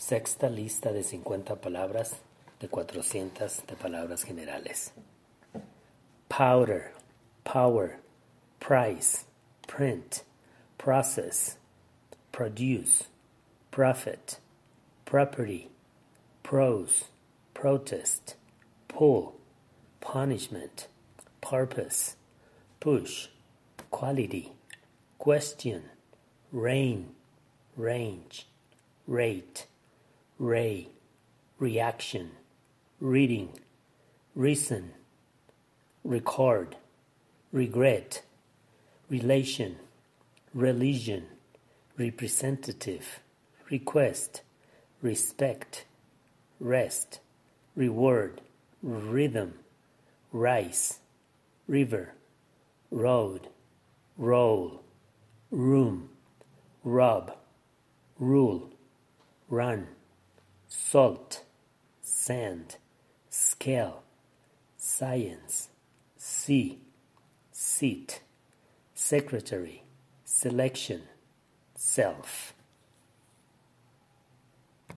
Sexta lista de cincuenta palabras de cuatrocientas de palabras generales. Powder, power, price, print, process, produce, profit, property, prose, protest, pull, punishment, purpose, push, quality, question, rain, range, rate, ray, reaction, reading, reason, record, regret, relation, religion, representative, request, respect, rest, reward, rhythm, rice, river, road, roll, room, rub, rule, run, salt, sand, scale, science, sea, seat, secretary, selection, self.